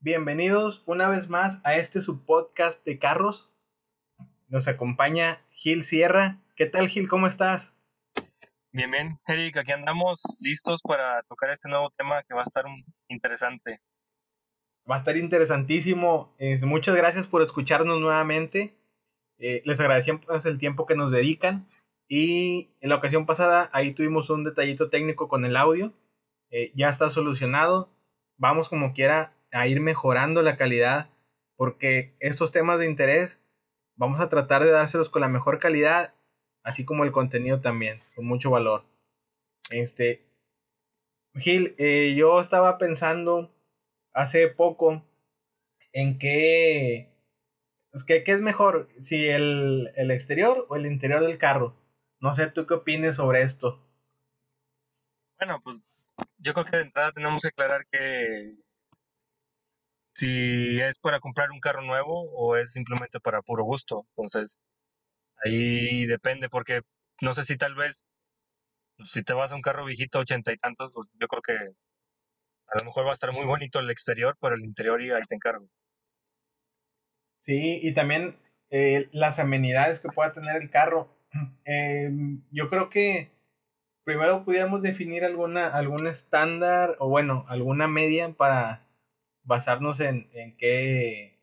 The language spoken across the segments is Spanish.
Bienvenidos una vez más a este subpodcast de carros. Nos acompaña Gil Sierra. ¿Qué tal Gil? ¿Cómo estás? Bien, bien, Eric, aquí andamos listos para tocar este nuevo tema que va a estar interesante. Va a estar interesantísimo. muchas gracias por escucharnos nuevamente. Eh, les agradecemos el tiempo que nos dedican. Y en la ocasión pasada ahí tuvimos un detallito técnico con el audio. Eh, ya está solucionado. Vamos como quiera a ir mejorando la calidad porque estos temas de interés vamos a tratar de dárselos con la mejor calidad, así como el contenido también, con mucho valor. Este, Gil, eh, yo estaba pensando hace poco en qué, es que, ¿qué es mejor? Si el, el exterior o el interior del carro. No sé, ¿tú qué opinas sobre esto? Bueno, pues yo creo que de entrada tenemos que aclarar que si es para comprar un carro nuevo o es simplemente para puro gusto. Entonces, ahí depende, porque no sé si tal vez, pues, si te vas a un carro viejito, ochenta y tantos, pues yo creo que a lo mejor va a estar muy bonito el exterior, pero el interior y ahí te encargo. Sí, y también eh, las amenidades que pueda tener el carro. Em, yo creo que primero pudiéramos definir alguna, algún estándar o bueno, alguna media para basarnos en, en qué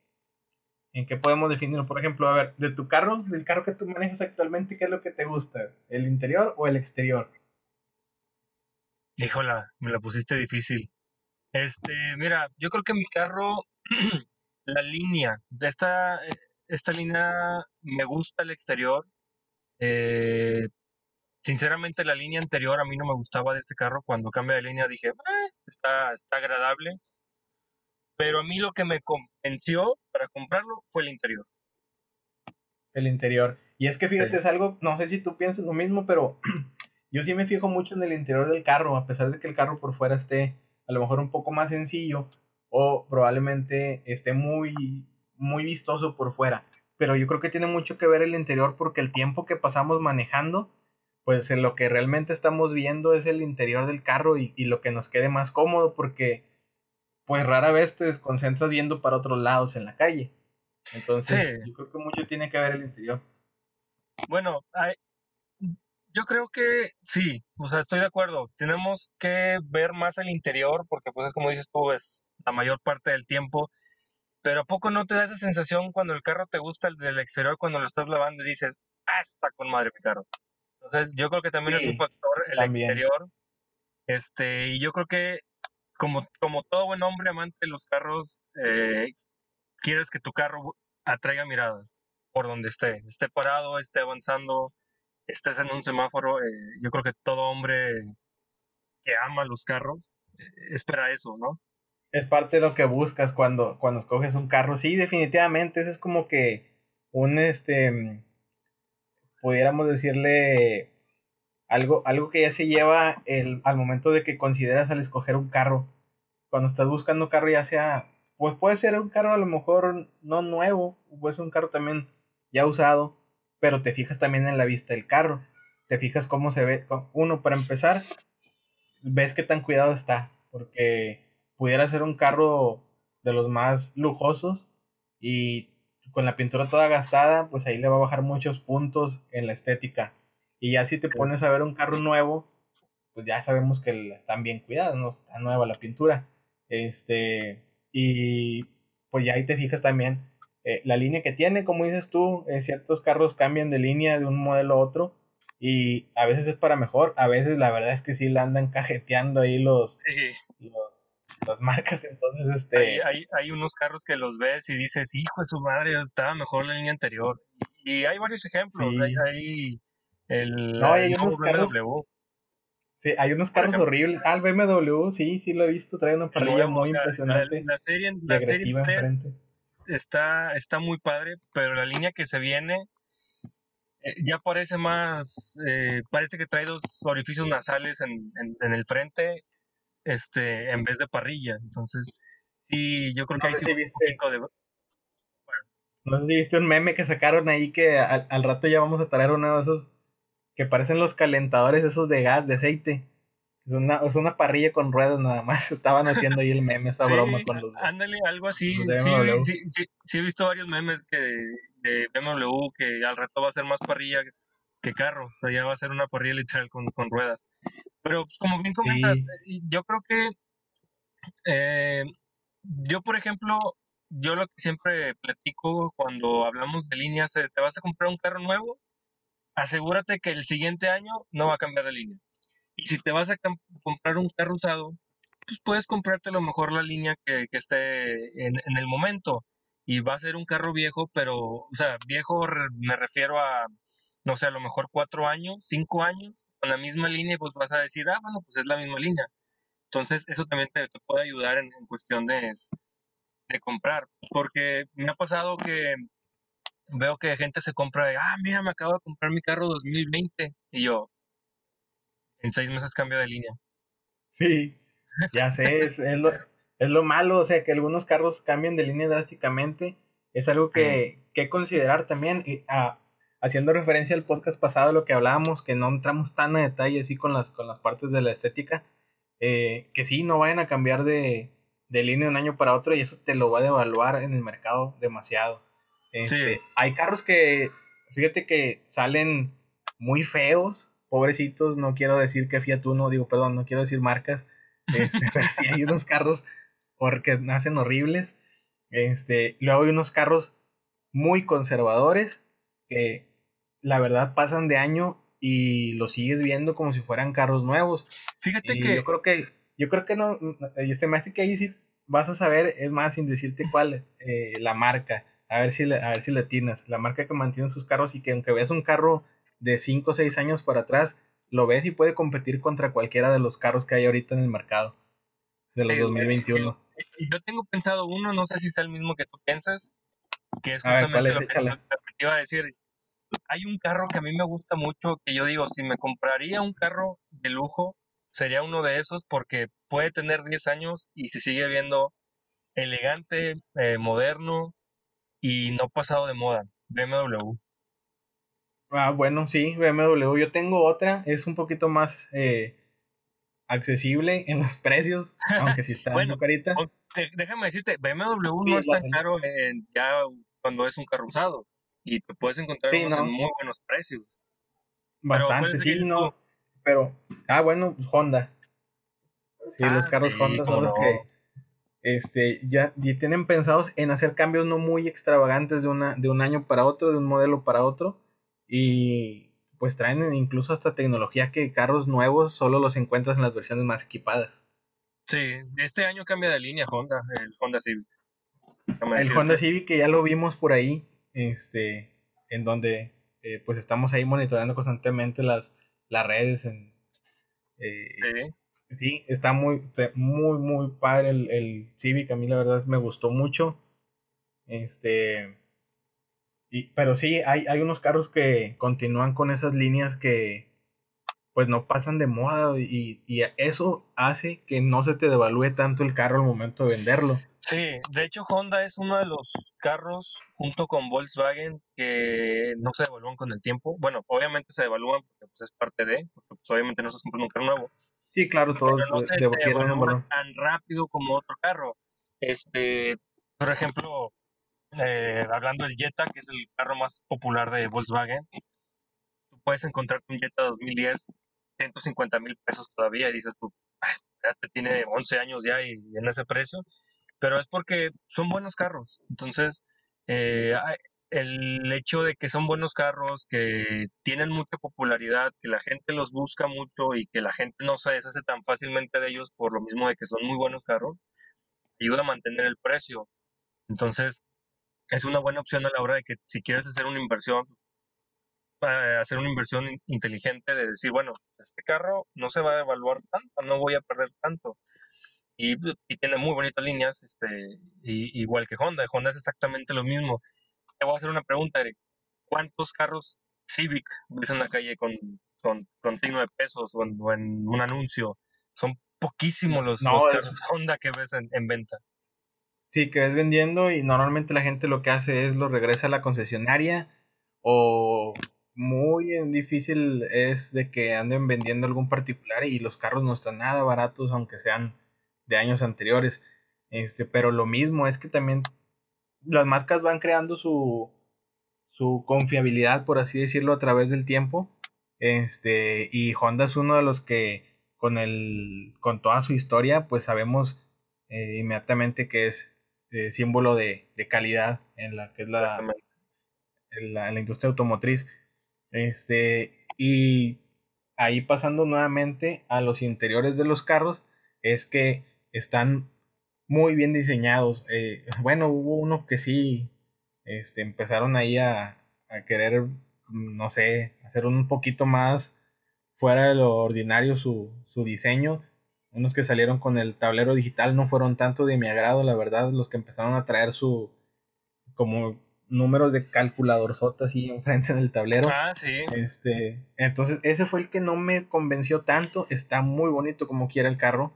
en qué podemos definirlo. Por ejemplo, a ver, de tu carro, del carro que tú manejas actualmente, ¿qué es lo que te gusta? ¿El interior o el exterior? Híjola, me la pusiste difícil. Este, mira, yo creo que mi carro, la línea, de esta, esta línea me gusta el exterior. Eh, sinceramente, la línea anterior a mí no me gustaba de este carro. Cuando cambia de línea dije, ah, está, está agradable. Pero a mí lo que me convenció para comprarlo fue el interior. El interior. Y es que fíjate, es algo, no sé si tú piensas lo mismo, pero yo sí me fijo mucho en el interior del carro, a pesar de que el carro por fuera esté a lo mejor un poco más sencillo o probablemente esté muy, muy vistoso por fuera. Pero yo creo que tiene mucho que ver el interior porque el tiempo que pasamos manejando, pues en lo que realmente estamos viendo es el interior del carro y, y lo que nos quede más cómodo porque pues rara vez te desconcentras viendo para otros lados en la calle. Entonces, yo creo que mucho tiene que ver el interior. Bueno, yo creo que sí, o sea, estoy de acuerdo. Tenemos que ver más el interior porque, pues, es como dices tú, es la mayor parte del tiempo. Pero ¿a poco no te da esa sensación cuando el carro te gusta el del exterior, cuando lo estás lavando y dices, ah, está con madre mi carro? Entonces, yo creo que también es un factor el exterior. Este, y yo creo que como, como todo buen hombre amante de los carros, eh, quieres que tu carro atraiga miradas por donde esté, esté parado, esté avanzando, estés en un semáforo. Eh, yo creo que todo hombre que ama los carros eh, espera eso, ¿no? Es parte de lo que buscas cuando, cuando escoges un carro. Sí, definitivamente, ese es como que un, este, pudiéramos decirle algo, algo que ya se lleva el, al momento de que consideras al escoger un carro. Cuando estás buscando un carro, ya sea, pues puede ser un carro a lo mejor no nuevo, puede ser un carro también ya usado, pero te fijas también en la vista del carro. Te fijas cómo se ve. Uno, para empezar, ves qué tan cuidado está, porque pudiera ser un carro de los más lujosos y con la pintura toda gastada, pues ahí le va a bajar muchos puntos en la estética. Y ya si te pones a ver un carro nuevo, pues ya sabemos que están bien cuidados, ¿no? Está nueva la pintura. Este, y pues ya ahí te fijas también eh, la línea que tiene, como dices tú, eh, ciertos carros cambian de línea de un modelo a otro y a veces es para mejor, a veces la verdad es que sí la andan cajeteando ahí los, las marcas, entonces este... Hay, hay, unos carros que los ves y dices, hijo de su madre, estaba mejor la línea anterior. Y hay varios ejemplos, hay el, no, hay unos carros, Sí, hay unos carros horribles. Ah, el BMW, sí, sí lo he visto, trae una parrilla muy impresionante. La, serie, la serie 3 está, está muy padre, pero la línea que se viene eh, ya parece más, eh, parece que trae dos orificios nasales en, en, el frente, este, en vez de parrilla. Entonces, sí, yo creo que ahí sí un poquito de... No sé si viste un meme que sacaron ahí que al, al rato ya vamos a traer uno de esos que parecen los calentadores esos de gas, de aceite, Es una, es una parrilla con ruedas nada más. Estaban haciendo ahí el meme, esa broma con los. Ándale, algo así. Sí, sí, sí, he visto varios memes que de BMW que al rato va a ser más parrilla que carro. O sea, ya va a ser una parrilla literal con, con ruedas. Pero pues, como bien comentas, yo creo que eh, yo, por ejemplo, yo lo que siempre platico cuando hablamos de líneas es, te vas a comprar un carro nuevo, asegúrate que el siguiente año no va a cambiar de línea. Y si te vas a comprar un carro usado, pues puedes comprarte a lo mejor la línea que, esté en, el momento. Y va a ser un carro viejo, pero, o sea, viejo me refiero a, no sé, a lo mejor cuatro años, cinco años, con la misma línea, pues vas a decir, ah, bueno, pues es la misma línea. Entonces, eso también te, puede ayudar en, cuestión de, de comprar. Porque me ha pasado que veo que gente se compra de, ah, mira, me acabo de comprar mi carro 2020. Y yo, en seis meses cambio de línea. Sí, ya sé, es, lo, es lo malo, o sea, que algunos carros cambian de línea drásticamente. Es algo que, que considerar también. Y, ah, haciendo referencia al podcast pasado, lo que hablábamos, que no entramos tan a detalle así con las, con las partes de la estética, eh, que sí, no vayan a cambiar de, de línea de un año para otro y eso te lo va a devaluar en el mercado demasiado. Este, hay carros que, fíjate que salen muy feos, pobrecitos, no quiero decir que Fiat Uno, digo, perdón, no quiero decir marcas, este, pero sí hay unos carros porque nacen horribles. Este, luego hay unos carros muy conservadores que la verdad pasan de año y los sigues viendo como si fueran carros nuevos. Fíjate que yo creo que yo creo que no este hace que ahí sí vas a saber, es más sin decirte cuál eh, la marca a ver si le, a ver si le atinas. La marca que mantiene sus carros y que aunque veas un carro de 5 o 6 años para atrás, lo ves y puede competir contra cualquiera de los carros que hay ahorita en el mercado de los 2021. Yo tengo pensado uno, no sé si es el mismo que tú piensas, que es justamente lo, que, te iba a decir. Hay un carro que a mí me gusta mucho, que yo digo, si me compraría un carro de lujo, sería uno de esos porque puede tener 10 años y se sigue viendo elegante, eh, moderno, y no pasado de moda, BMW. Ah, bueno, sí, BMW. Yo tengo otra, es un poquito más eh, accesible en los precios, aunque sí está bueno, carita. déjame decirte, BMW no es tan caro ya cuando es un carro usado y te puedes encontrar en muy buenos precios. Bastante, sí, no. Pero, ah, bueno, Honda. Sí, los ah, carros Honda son los que este, ya, tienen pensados en hacer cambios no muy extravagantes de, una, de un año para otro, de un modelo para otro, y pues traen incluso hasta tecnología que carros nuevos solo los encuentras en las versiones más equipadas. Sí, este año cambia de línea Honda, el Honda Civic. El Honda Civic que ya lo vimos por ahí, este, en donde eh, pues estamos ahí monitoreando constantemente las, las redes en, eh, sí, está muy, muy, muy padre el, el Civic. A mí la verdad me gustó mucho. Este. Y, pero sí, hay, hay unos carros que continúan con esas líneas que pues no pasan de moda y, y, eso hace que no se te devalúe tanto el carro al momento de venderlo. Sí, de hecho Honda es uno de los carros junto con Volkswagen que no se devalúan con el tiempo. Bueno, obviamente se devalúan porque pues, es parte de, porque pues, obviamente no se compra un carro nuevo, Sí, claro, todos no se tan rápido como otro carro. Este, por ejemplo, eh, hablando del Jetta, que es el carro más popular de Volkswagen, tú puedes encontrar un Jetta 2010 150 mil pesos todavía y dices tú, ya te tiene 11 años ya y en ese precio, pero es porque son buenos carros. Entonces, eh, el hecho de que son buenos carros, que tienen mucha popularidad, que la gente los busca mucho y que la gente no se deshace tan fácilmente de ellos por lo mismo de que son muy buenos carros, ayuda a mantener el precio. Entonces, es una buena opción a la hora de que si quieres hacer una inversión, para hacer una inversión inteligente de decir, bueno, este carro no se va a evaluar tanto, no voy a perder tanto. Y, tiene muy bonitas líneas, este, igual que Honda. Honda es exactamente lo mismo te voy a hacer una pregunta, Eric. ¿Cuántos carros Civic ves en la calle con, con, signo de pesos o en, un anuncio? Son poquísimos los, carros Honda que ves en, venta. Sí, que ves vendiendo y normalmente la gente lo que hace es lo regresa a la concesionaria o muy difícil es de que anden vendiendo algún particular y los carros no están nada baratos aunque sean de años anteriores. Este, pero lo mismo es que también las marcas van creando su, su confiabilidad, por así decirlo, a través del tiempo. Este, y Honda es uno de los que con el con toda su historia, pues sabemos eh, inmediatamente que es eh, símbolo de, calidad en la que es la, en la, en la, industria automotriz. Este, y ahí pasando nuevamente a los interiores de los carros, es que están muy bien diseñados. Eh, bueno, hubo uno que sí este, empezaron ahí a, a, querer, no sé, hacer un poquito más fuera de lo ordinario su, su diseño. Unos que salieron con el tablero digital no fueron tanto de mi agrado, la verdad. Los que empezaron a traer su, como números de calculador sota así enfrente del tablero. Ah, sí. Este, entonces ese fue el que no me convenció tanto. Está muy bonito como quiera el carro.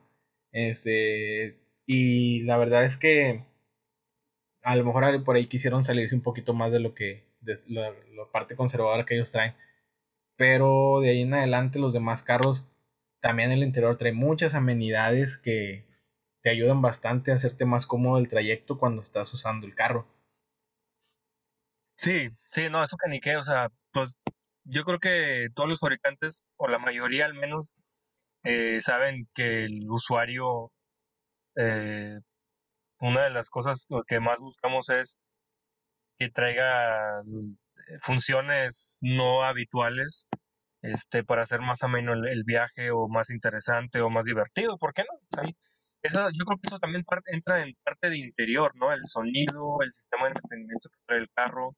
Este, y la verdad es que a lo mejor por ahí quisieron salirse un poquito más de lo que, de la, parte conservadora que ellos traen. Pero de ahí en adelante los demás carros, también el interior trae muchas amenidades que te ayudan bastante a hacerte más cómodo el trayecto cuando estás usando el carro. Sí, sí, no, eso que ni qué, o sea, pues yo creo que todos los fabricantes, o la mayoría al menos, eh, saben que el usuario eh, una de las cosas que más buscamos es que traiga eh, funciones no habituales este para hacer más ameno el, viaje o más interesante o más divertido, ¿por qué no? eso, yo creo que eso también entra en parte de interior, ¿no? El sonido, el sistema de entretenimiento que trae el carro.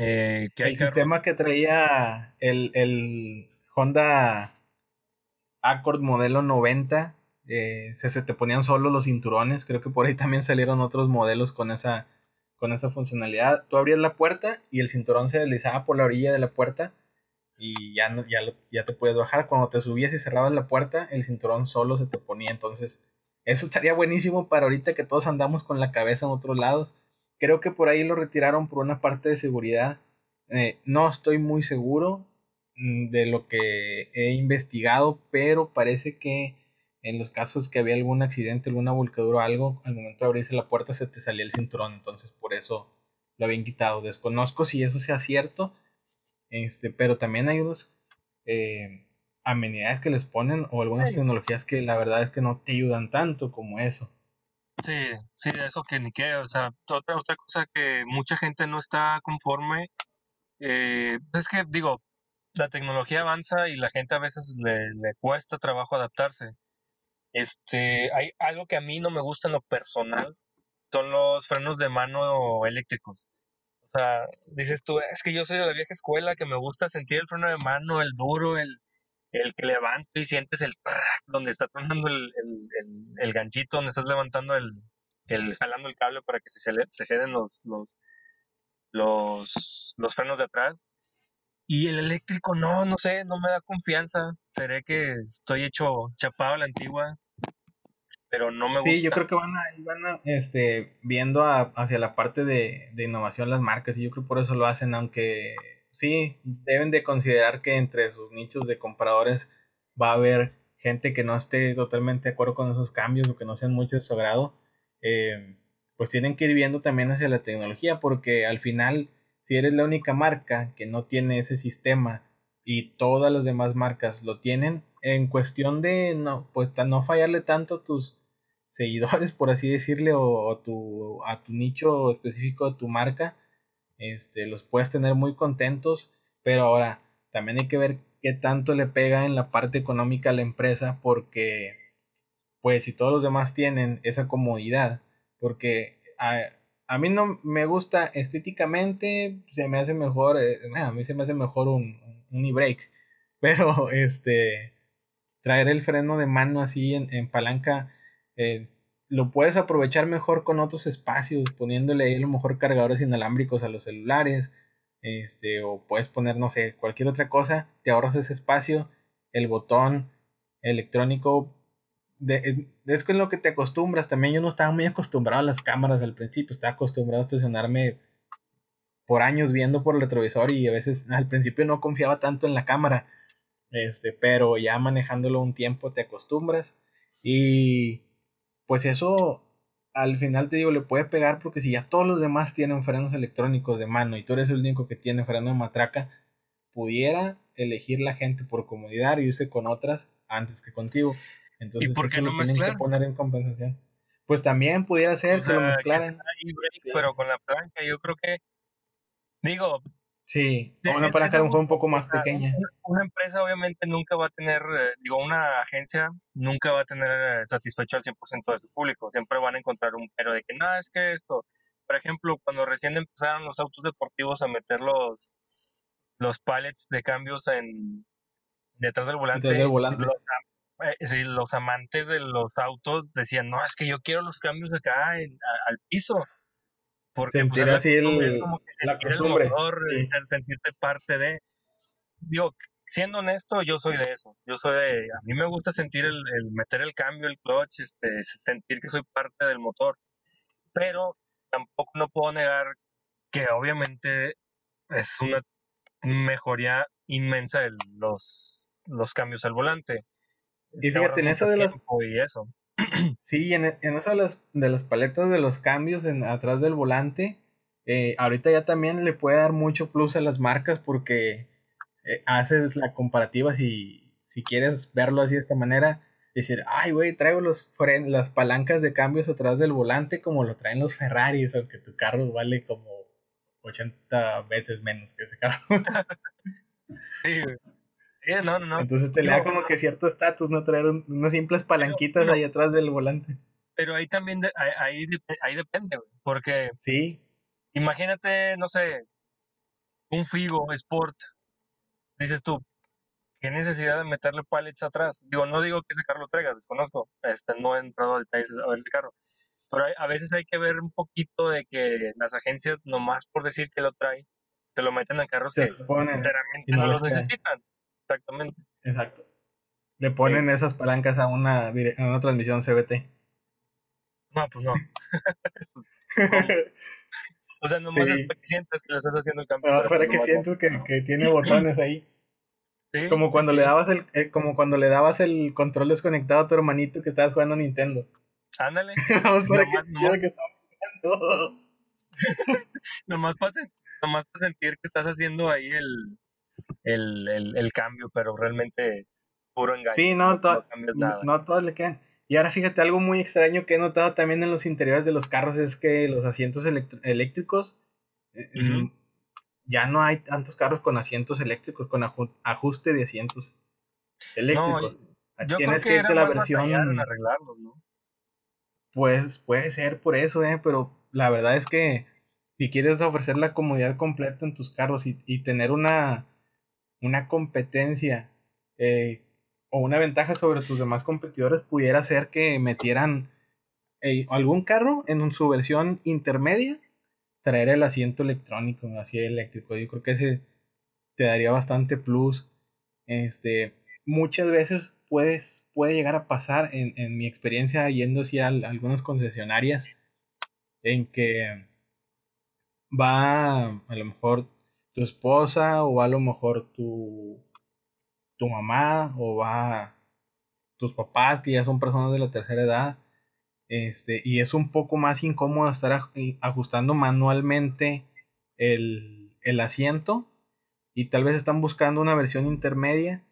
Eh, que el sistema que traía el, el Honda Accord modelo 90 eh, se, te ponían solo los cinturones. Creo que por ahí también salieron otros modelos con esa, con esa funcionalidad. Tú abrías la puerta y el cinturón se deslizaba por la orilla de la puerta y ya, ya, ya te puedes bajar. Cuando te subías y cerrabas la puerta, el cinturón solo se te ponía. Entonces, eso estaría buenísimo para ahorita que todos andamos con la cabeza en otros lados. Creo que por ahí lo retiraron por una parte de seguridad. Eh, no estoy muy seguro mm, de lo que he investigado, pero parece que en los casos que había algún accidente, alguna volcadura o algo, al momento de abrirse la puerta se te salía el cinturón, entonces por eso lo habían quitado. Desconozco si eso sea cierto, este, pero también hay unos eh, amenidades que les ponen o algunas tecnologías que la verdad es que no te ayudan tanto como eso. Sí, sí, eso que ni qué, o sea, otra, otra cosa que mucha gente no está conforme, eh, es que digo, la tecnología avanza y la gente a veces le, le cuesta trabajo adaptarse. Este, hay algo que a mí no me gusta en lo personal, son los frenos de mano eléctricos. O sea, dices tú, es que yo soy de la vieja escuela, que me gusta sentir el freno de mano, el duro, el, el que levanto y sientes el donde está tronando el, el, ganchito, donde estás levantando el, el, jalando el cable para que se, jeden los, los, los, los frenos de atrás. Y el eléctrico, no, no sé, no me da confianza. Seré que estoy hecho chapado a la antigua, pero no me gusta. Sí, yo creo que van a, van este, viendo hacia la parte de, de, innovación las marcas y yo creo que por eso lo hacen, aunque sí, deben de considerar que entre sus nichos de compradores va a haber gente que no esté totalmente de acuerdo con esos cambios o que no sean mucho de su agrado. Eh, pues tienen que ir viendo también hacia la tecnología porque al final si eres la única marca que no tiene ese sistema y todas las demás marcas lo tienen, en cuestión de no, pues no fallarle tanto a tus seguidores, por así decirle, o, a, tu, a tu nicho específico de tu marca, este, los puedes tener muy contentos, pero ahora también hay que ver qué tanto le pega en la parte económica a la empresa, porque pues si todos los demás tienen esa comodidad, porque a mí no me gusta estéticamente, se me hace mejor, eh, a mí se me hace mejor un, un e-brake, pero este, traer el freno de mano así en, palanca, eh, lo puedes aprovechar mejor con otros espacios, poniéndole ahí a lo mejor cargadores inalámbricos a los celulares, este, o puedes poner, no sé, cualquier otra cosa, te ahorras ese espacio, el botón electrónico de, es con lo que te acostumbras. También yo no estaba muy acostumbrado a las cámaras al principio, estaba acostumbrado a estacionarme por años viendo por el retrovisor y a veces al principio no confiaba tanto en la cámara, este, pero ya manejándolo un tiempo te acostumbras y pues eso al final te digo le puede pegar porque si ya todos los demás tienen frenos electrónicos de mano y tú eres el único que tiene freno de matraca, pudiera elegir la gente por comodidad y irse con otras antes que contigo. Entonces, ¿Y por qué no mezclar? Que poner en compensación. Pues también pudiera ser, que lo mezclaran. Pero con la plancha, yo creo que, digo... Sí, una palanca un un poco más pequeña. Una empresa obviamente nunca va a tener, eh, digo, una agencia nunca va a tener eh, satisfecho al 100% de su público. Siempre van a encontrar un pero de que, no, es que esto... Por ejemplo, cuando recién empezaron los autos deportivos a meter los, los pallets de cambios en detrás del volante, detrás del volante. Los, eh, los amantes de los autos decían, no, es que yo quiero los cambios acá al piso. Porque pues, sentir así el, es como que sentir el motor, sentirte parte de... Digo, siendo honesto, yo soy de esos. Yo soy de... A mí me gusta sentir el, meter el cambio, el clutch, este, sentir que soy parte del motor. Pero tampoco no puedo negar que obviamente es una mejoría inmensa de los, los cambios al volante. Y fíjate, en eso de las... Y eso. Sí, en, en eso de las, de las paletas de los cambios en, atrás del volante, eh, ahorita ya también le puede dar mucho plus a las marcas porque eh, haces la comparativa si, si quieres verlo así de esta manera. Decir, ay, güey, traigo los fren las palancas de cambios atrás del volante como lo traen los Ferraris, aunque tu carro vale como 80 veces menos que ese carro. sí, güey. No, no, Entonces te le da como que cierto estatus, ¿no? Traer unas simples palanquitas ahí atrás del volante. Pero ahí también, ahí, ahí, depende, porque... Sí. Imagínate, no sé, un Figo Sport. Dices tú, ¿qué necesidad de meterle pallets atrás? Digo, no digo que ese carro lo traiga, desconozco. Este, no he entrado a detalles a ver ese carro. Pero a veces hay que ver un poquito de que las agencias, nomás por decir que lo trae, te lo meten en carros que sinceramente no, los necesitan. Exactamente. Exacto. Le ponen esas palancas a una, a una transmisión CBT. No, pues no. o sea, nomás es para que sientas que le estás haciendo el cambio. para que sientas que, que, tiene botones ahí. Sí, como cuando le dabas el, eh, como cuando le dabas el control desconectado a tu hermanito que estabas jugando Nintendo. Ándale. Vamos para que, nomás, que jugando. nomás, para, nomás para sentir que estás haciendo ahí el, el, el, el cambio, pero realmente puro engaño. Sí, no, no, todos le quedan. Y ahora fíjate, algo muy extraño que he notado también en los interiores de los carros es que los asientos eléctricos, eh, mm, ya no hay tantos carros con asientos eléctricos, con ajuste de asientos eléctricos. yo Tienes creo que, la versión... ¿no? Pues puede ser por eso, ¿eh? pero la verdad es que si quieres ofrecer la comodidad completa en tus carros y, y tener una, una competencia eh, o una ventaja sobre tus demás competidores pudiera ser que metieran eh, algún carro en su versión intermedia, traer el asiento electrónico, así eléctrico. Yo creo que ese te daría bastante plus. Este, muchas veces puedes, puede llegar a pasar en, en mi experiencia yendo hacia algunas concesionarias en que va a lo mejor tu esposa o a lo mejor tu, tu mamá o va tus papás que ya son personas de la tercera edad este y es un poco más incómodo estar ajustando manualmente el, el asiento y tal vez están buscando una versión intermedia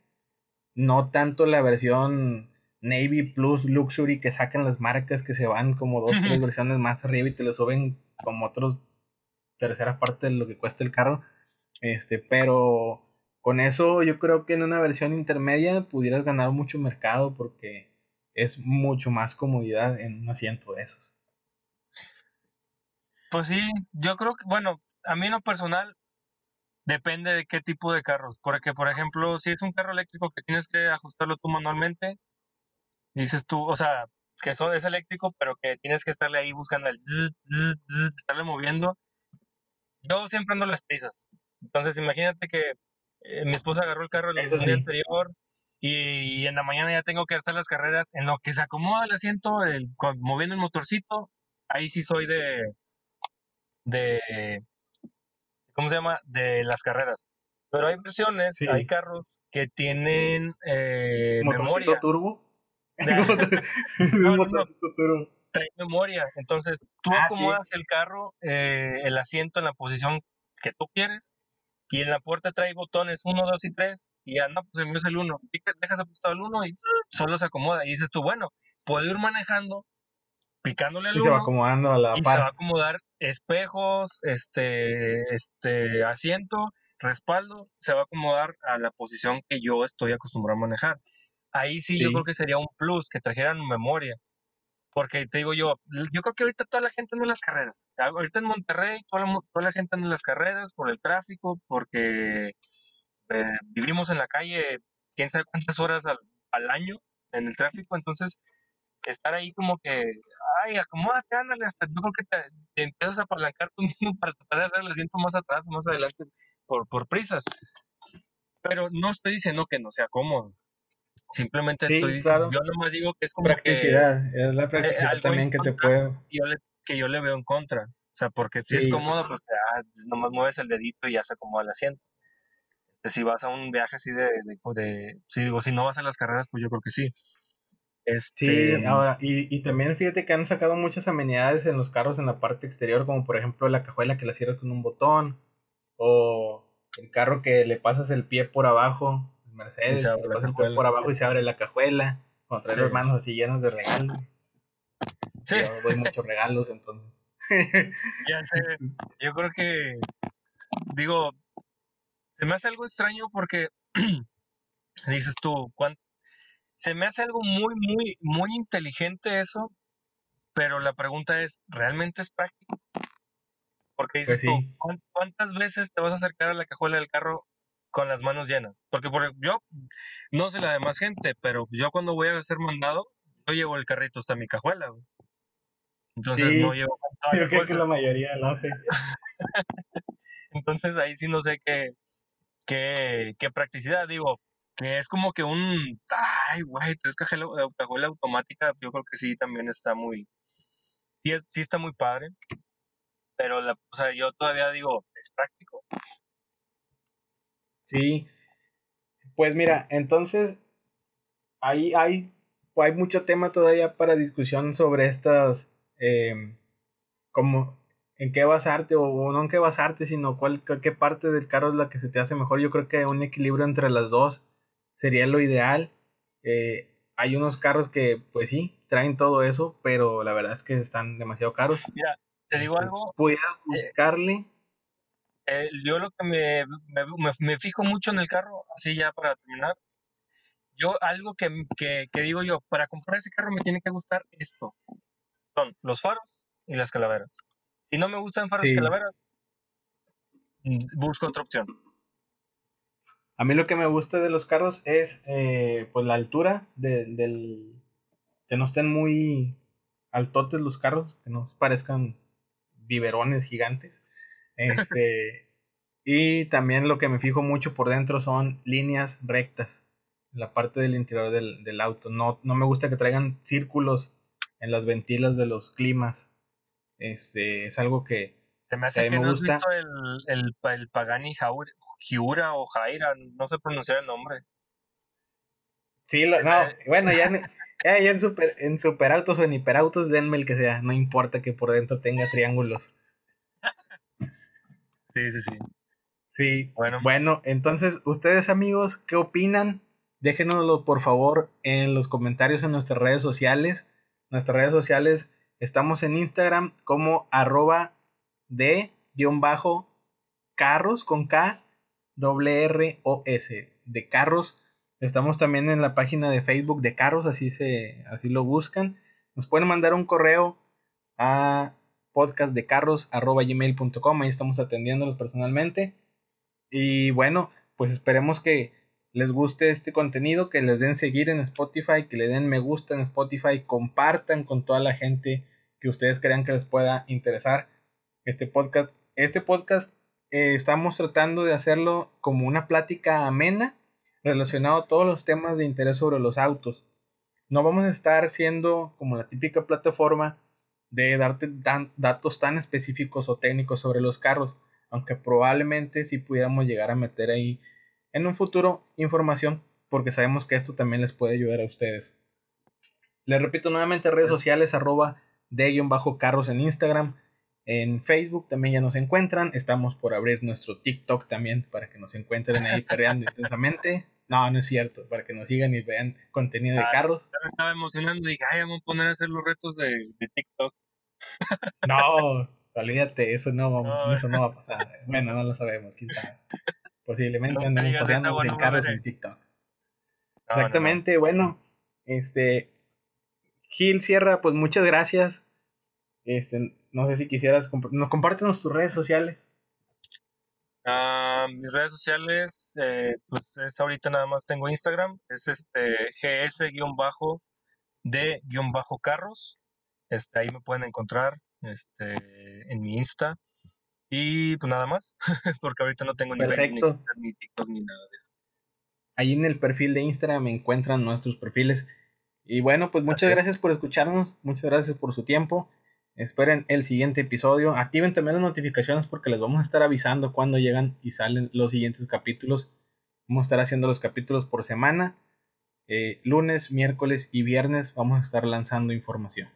no tanto la versión Navy Plus Luxury que sacan las marcas que se van como dos tres versiones más arriba y te lo suben como otros tercera parte de lo que cuesta el carro este, pero con eso yo creo que en una versión intermedia pudieras ganar mucho mercado porque es mucho más comodidad en un asiento de esos. Pues sí, yo creo que, bueno, a mí en lo personal depende de qué tipo de carros. Porque, por ejemplo, si es un carro eléctrico que tienes que ajustarlo tú manualmente, dices tú, o sea, que eso es eléctrico, pero que tienes que estarle ahí buscando el estarle moviendo. Yo siempre ando las prisas. Entonces, imagínate que eh, mi esposa agarró el carro el día anterior y, en la mañana ya tengo que hacer las carreras. En lo que se acomoda el asiento, el, moviendo el motorcito, ahí sí soy de. de ¿cómo se llama? De las carreras. Pero hay versiones, hay carros que tienen eh, memoria. turbo? no, no, turbo. Trae memoria. Entonces, tú ah, acomodas el carro, eh, el asiento en la posición que tú quieres, y en la puerta trae botones 1, 2 y 3, y anda, pues envías el 1, dejas apostado el 1 y solo se acomoda. Y dices tú, bueno, puedo ir manejando, picándole al 1. Y se va acomodando a la Y se va a acomodar espejos, este, este, asiento, respaldo, se va a acomodar a la posición que yo estoy acostumbrado a manejar. Ahí sí, yo creo que sería un plus que trajeran memoria. Porque te digo yo, yo creo que ahorita toda la gente anda en las carreras. Ahorita en Monterrey toda la, toda la gente anda en las carreras por el tráfico, porque eh, vivimos en la calle quién sabe cuántas horas al, año en el tráfico. Entonces, estar ahí como que, ay, acomódate, ándale, hasta yo creo que te, empiezas a apalancar tú mismo para tratar de hacer el asiento más atrás, más adelante, por, por prisas. Pero no estoy diciendo que no sea cómodo. Simplemente estoy diciendo, yo nomás digo que es como practicidad, es la eh, practicidad también que te. Yo le, que yo le veo en contra. O sea, porque si es cómodo, pues ah, nomás mueves el dedito y ya se acomoda el asiento. Este, si vas a un viaje así de, de, de, si digo, si no vas a las carreras, pues yo creo que sí. Este... Sí, ahora, y, y, también fíjate que han sacado muchas amenidades en los carros en la parte exterior, como por ejemplo la cajuela que la cierras con un botón, o el carro que le pasas el pie por abajo, Mercedes, pasas el pie por abajo y se abre la cajuela, cuando traes las manos así llenas de regalos. Sí. Yo doy muchos regalos, entonces. ya sé, yo creo que, digo, se me hace algo extraño porque dices tú, ¿cuánto? se me hace algo muy, muy, muy inteligente eso, pero la pregunta es, ¿realmente es práctico? Porque dices pues tú, ¿cuántas veces te vas a acercar a la cajuela del carro con las manos llenas? Porque por, yo, no sé la demás gente, pero yo cuando voy a ser mandado, yo llevo el carrito hasta mi cajuela. Entonces no llevo Yo creo que la mayoría lo hace. Entonces ahí sí no sé qué, qué, qué practicidad. Digo, que es como que un, ay, güey, tres cajuela automática, yo creo que sí también está muy, sí, sí está muy padre, pero la, o sea, yo todavía digo, es práctico. Sí, pues mira, entonces, ahí hay, hay mucho tema todavía para discusión sobre estas, em, como en qué basarte o, no en qué basarte, sino cuál, qué parte del carro es la que se te hace mejor. Yo creo que un equilibrio entre las dos sería lo ideal. Eh, hay unos carros que, pues sí, traen todo eso, pero la verdad es que están demasiado caros. Mira, te digo algo. Voy a eh, buscarle. Eh, yo lo que me, me, fijo mucho en el carro, así ya para terminar. Yo, algo que, que, que, digo yo, para comprar ese carro me tiene que gustar esto. Son los faros y las calaveras. Si no me gustan faros y calaveras, mm, busco otra opción. A mí lo que me gusta de los carros es eh, pues la altura del... que no estén muy altotes los carros, que no parezcan biberones gigantes. Este, y también lo que me fijo mucho por dentro son líneas rectas, la parte del interior del, auto. No, no me gusta que traigan círculos en las ventilas de los climas. Este, es algo que, se me hace que, no has visto el, el, el Pagani Hiura o Jaira, no sé pronunciar el nombre. Sí, no, bueno, ya, ya, en, super, en superautos o en hiperautos, denme el que sea, no importa que por dentro tenga triángulos. Sí, sí, sí. Sí, bueno. Bueno, entonces, ustedes amigos, ¿qué opinan? Déjenoslo por favor en los comentarios en nuestras redes sociales. Nuestras redes sociales estamos en Instagram como arroba de guion bajo carros con K W R O S de carros. Estamos también en la página de Facebook de carros, así se así lo buscan. Nos pueden mandar un correo a podcastdecarros@gmail.com, ahí estamos atendiéndolos personalmente. Y bueno, pues esperemos que les guste este contenido, que les den seguir en Spotify, que le den me gusta en Spotify, compartan con toda la gente que ustedes crean que les pueda interesar este podcast. Este podcast eh, estamos tratando de hacerlo como una plática amena relacionado a todos los temas de interés sobre los autos. No vamos a estar siendo como la típica plataforma de darte datos tan específicos o técnicos sobre los carros. aunque probablemente sí pudiéramos llegar a meter ahí en un futuro información, porque sabemos que esto también les puede ayudar a ustedes. Les repito nuevamente, redes sociales, arroba de-carros en Instagram, en Facebook también ya nos encuentran, estamos por abrir nuestro TikTok también para que nos encuentren ahí perreando intensamente. No, no es cierto, para que nos sigan y vean contenido de carros. estaba emocionando y dije, ay, vamos a poner a hacer los retos de, TikTok. No, olvídate, eso no, eso no va a pasar. Bueno, no lo sabemos, quién sabe. Posiblemente no andemos paseando en carros en TikTok. Exactamente, bueno, este Gil Sierra, pues muchas gracias. Este, no sé si quisieras, nos compártenos tus redes sociales. Ah, mis redes sociales, eh, pues es ahorita nada más tengo Instagram, es este gs-d-carros, este, ahí me pueden encontrar este, en mi Insta. Y pues nada más, porque ahorita no tengo ni, Facebook, ni, TikTok ni nada de eso. Ahí en el perfil de Instagram me encuentran nuestros perfiles. Y bueno, pues muchas gracias por escucharnos, muchas gracias por su tiempo. Esperen el siguiente episodio. Activen también las notificaciones porque les vamos a estar avisando cuando llegan y salen los siguientes capítulos. Vamos a estar haciendo los capítulos por semana. Eh, lunes, miércoles y viernes vamos a estar lanzando información.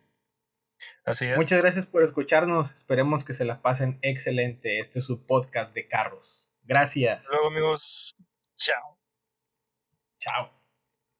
Así es. Muchas gracias por escucharnos. Esperemos que se la pasen excelente. Este es su podcast de carros. Gracias. Hasta luego amigos. Chao. Chao.